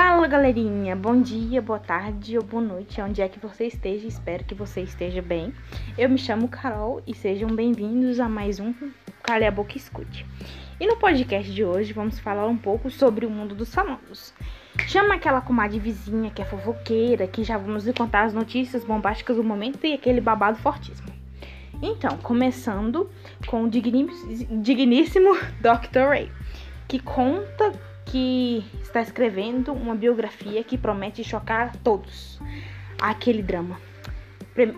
Fala galerinha, bom dia, boa tarde ou boa noite, onde é que você esteja, espero que você esteja bem. Eu me chamo Carol e sejam bem-vindos a mais um Cale a Boca Escute. E no podcast de hoje vamos falar um pouco sobre o mundo dos famosos. Chama aquela comadre vizinha que é fofoqueira, que já vamos lhe contar as notícias bombásticas do momento e aquele babado fortíssimo. Então, começando com o digníssimo Dr. Ray, que conta que está escrevendo uma biografia que promete chocar a todos. Aquele drama.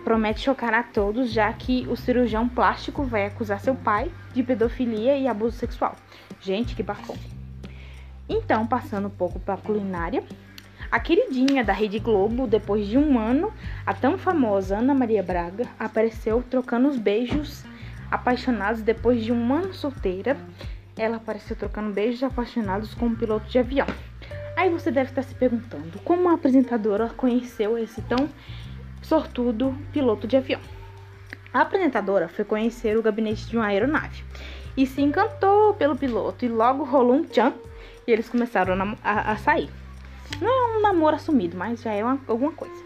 Promete chocar a todos, já que o cirurgião plástico vai acusar seu pai de pedofilia e abuso sexual. Gente, que bacana. Então, passando um pouco para culinária, a queridinha da Rede Globo, depois de um ano, a tão famosa Ana Maria Braga apareceu trocando os beijos apaixonados depois de um ano solteira ela apareceu trocando beijos apaixonados com um piloto de avião. Aí você deve estar se perguntando como a apresentadora conheceu esse tão sortudo piloto de avião. A apresentadora foi conhecer o gabinete de uma aeronave e se encantou pelo piloto e logo rolou um tchan e eles começaram a, a sair. Não é um namoro assumido, mas já é uma, alguma coisa.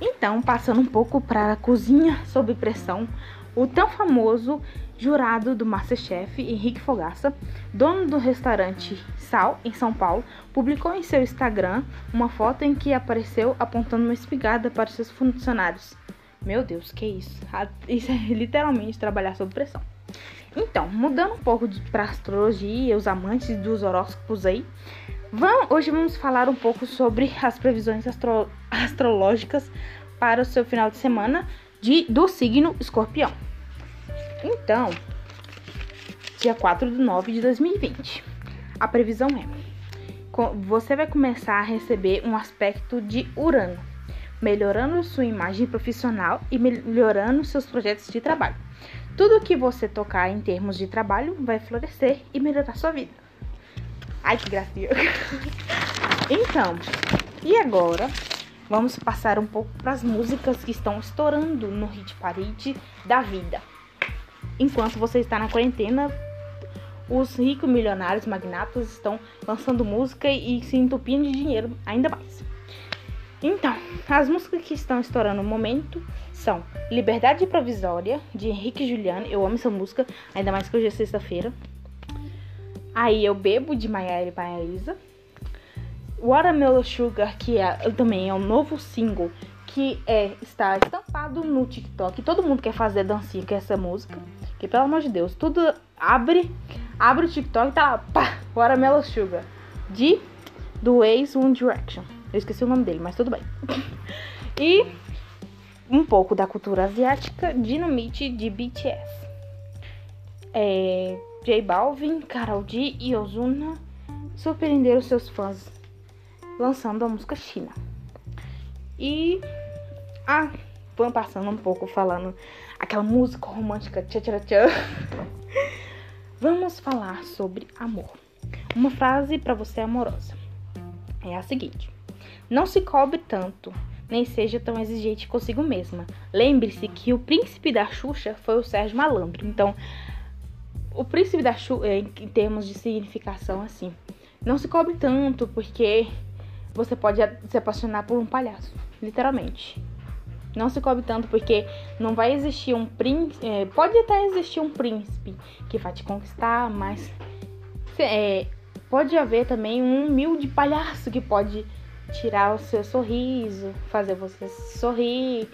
Então, passando um pouco para a cozinha sob pressão, o tão famoso jurado do Masterchef, Henrique Fogaça, dono do restaurante Sal, em São Paulo, publicou em seu Instagram uma foto em que apareceu apontando uma espigada para seus funcionários. Meu Deus, que isso? Isso é literalmente trabalhar sob pressão. Então, mudando um pouco para astrologia, os amantes dos horóscopos aí, vamos, hoje vamos falar um pouco sobre as previsões astro, astrológicas para o seu final de semana de, do signo escorpião. Então, dia 4 de 9 de 2020. A previsão é: você vai começar a receber um aspecto de Urano, melhorando sua imagem profissional e melhorando seus projetos de trabalho. Tudo que você tocar em termos de trabalho vai florescer e melhorar sua vida. Ai, que gracinha! então, e agora vamos passar um pouco para as músicas que estão estourando no hit parade da vida enquanto você está na quarentena, os ricos milionários magnatas estão lançando música e se entupindo de dinheiro ainda mais. Então, as músicas que estão estourando no momento são Liberdade Provisória, de Henrique Juliano. Eu amo essa música, ainda mais que hoje é sexta-feira. Aí Eu Bebo, de Maiara e Paraísa. Watermelon Sugar, que é, também é um novo single que é, está estampado no TikTok. Todo mundo quer fazer dancinha com essa música. Que pelo amor de Deus, tudo abre, abre o TikTok e tá lá, pá, Watermelon Sugar. De do ex One Direction. Eu esqueci o nome dele, mas tudo bem. e um pouco da cultura asiática, Dynamite de BTS. É, J Balvin, Karol G e Ozuna surpreenderam seus fãs lançando a música China. E ah, vamos passando um pouco falando aquela música romântica tchá tchá tchá. Vamos falar sobre amor. Uma frase para você amorosa é a seguinte: Não se cobre tanto, nem seja tão exigente consigo mesma. Lembre-se que o príncipe da Xuxa foi o Sérgio Malandro. Então, o príncipe da Xuxa, em termos de significação, assim, não se cobre tanto porque você pode se apaixonar por um palhaço, literalmente. Não se cobre tanto porque não vai existir um príncipe. É, pode até existir um príncipe que vai te conquistar, mas é, pode haver também um humilde palhaço que pode tirar o seu sorriso, fazer você sorrir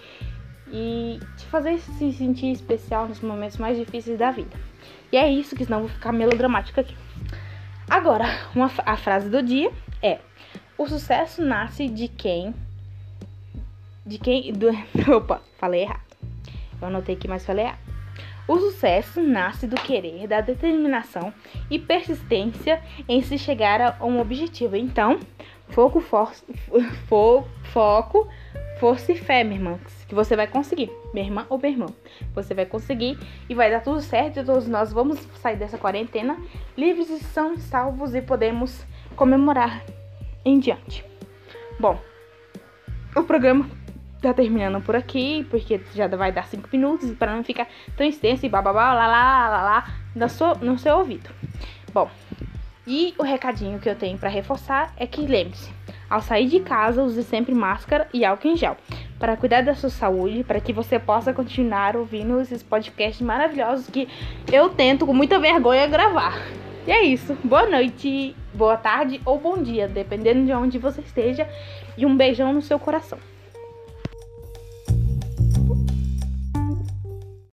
e te fazer se sentir especial nos momentos mais difíceis da vida. E é isso que senão vou ficar melodramática aqui. Agora, uma, a frase do dia é: O sucesso nasce de quem de quem. Do, opa, falei errado. Eu anotei aqui, mas falei errado. O sucesso nasce do querer, da determinação e persistência em se chegar a um objetivo. Então, foco, for, fo, foco, força e fé, minha irmã, que você vai conseguir, minha irmã ou meu irmão. Você vai conseguir e vai dar tudo certo e todos nós vamos sair dessa quarentena livres e são salvos e podemos comemorar em diante. Bom, o programa tá terminando por aqui, porque já vai dar 5 minutos para não ficar tão extenso e bababá, lá, lá, lá, lá, no seu, no seu ouvido. Bom, E o recadinho que eu tenho para reforçar é que lembre-se, ao sair de casa, use sempre máscara e álcool em gel para cuidar da sua saúde, para que você possa continuar ouvindo esses podcasts maravilhosos que eu tento com muita vergonha gravar. E é isso. Boa noite, boa tarde ou bom dia, dependendo de onde você esteja. E um beijão no seu coração.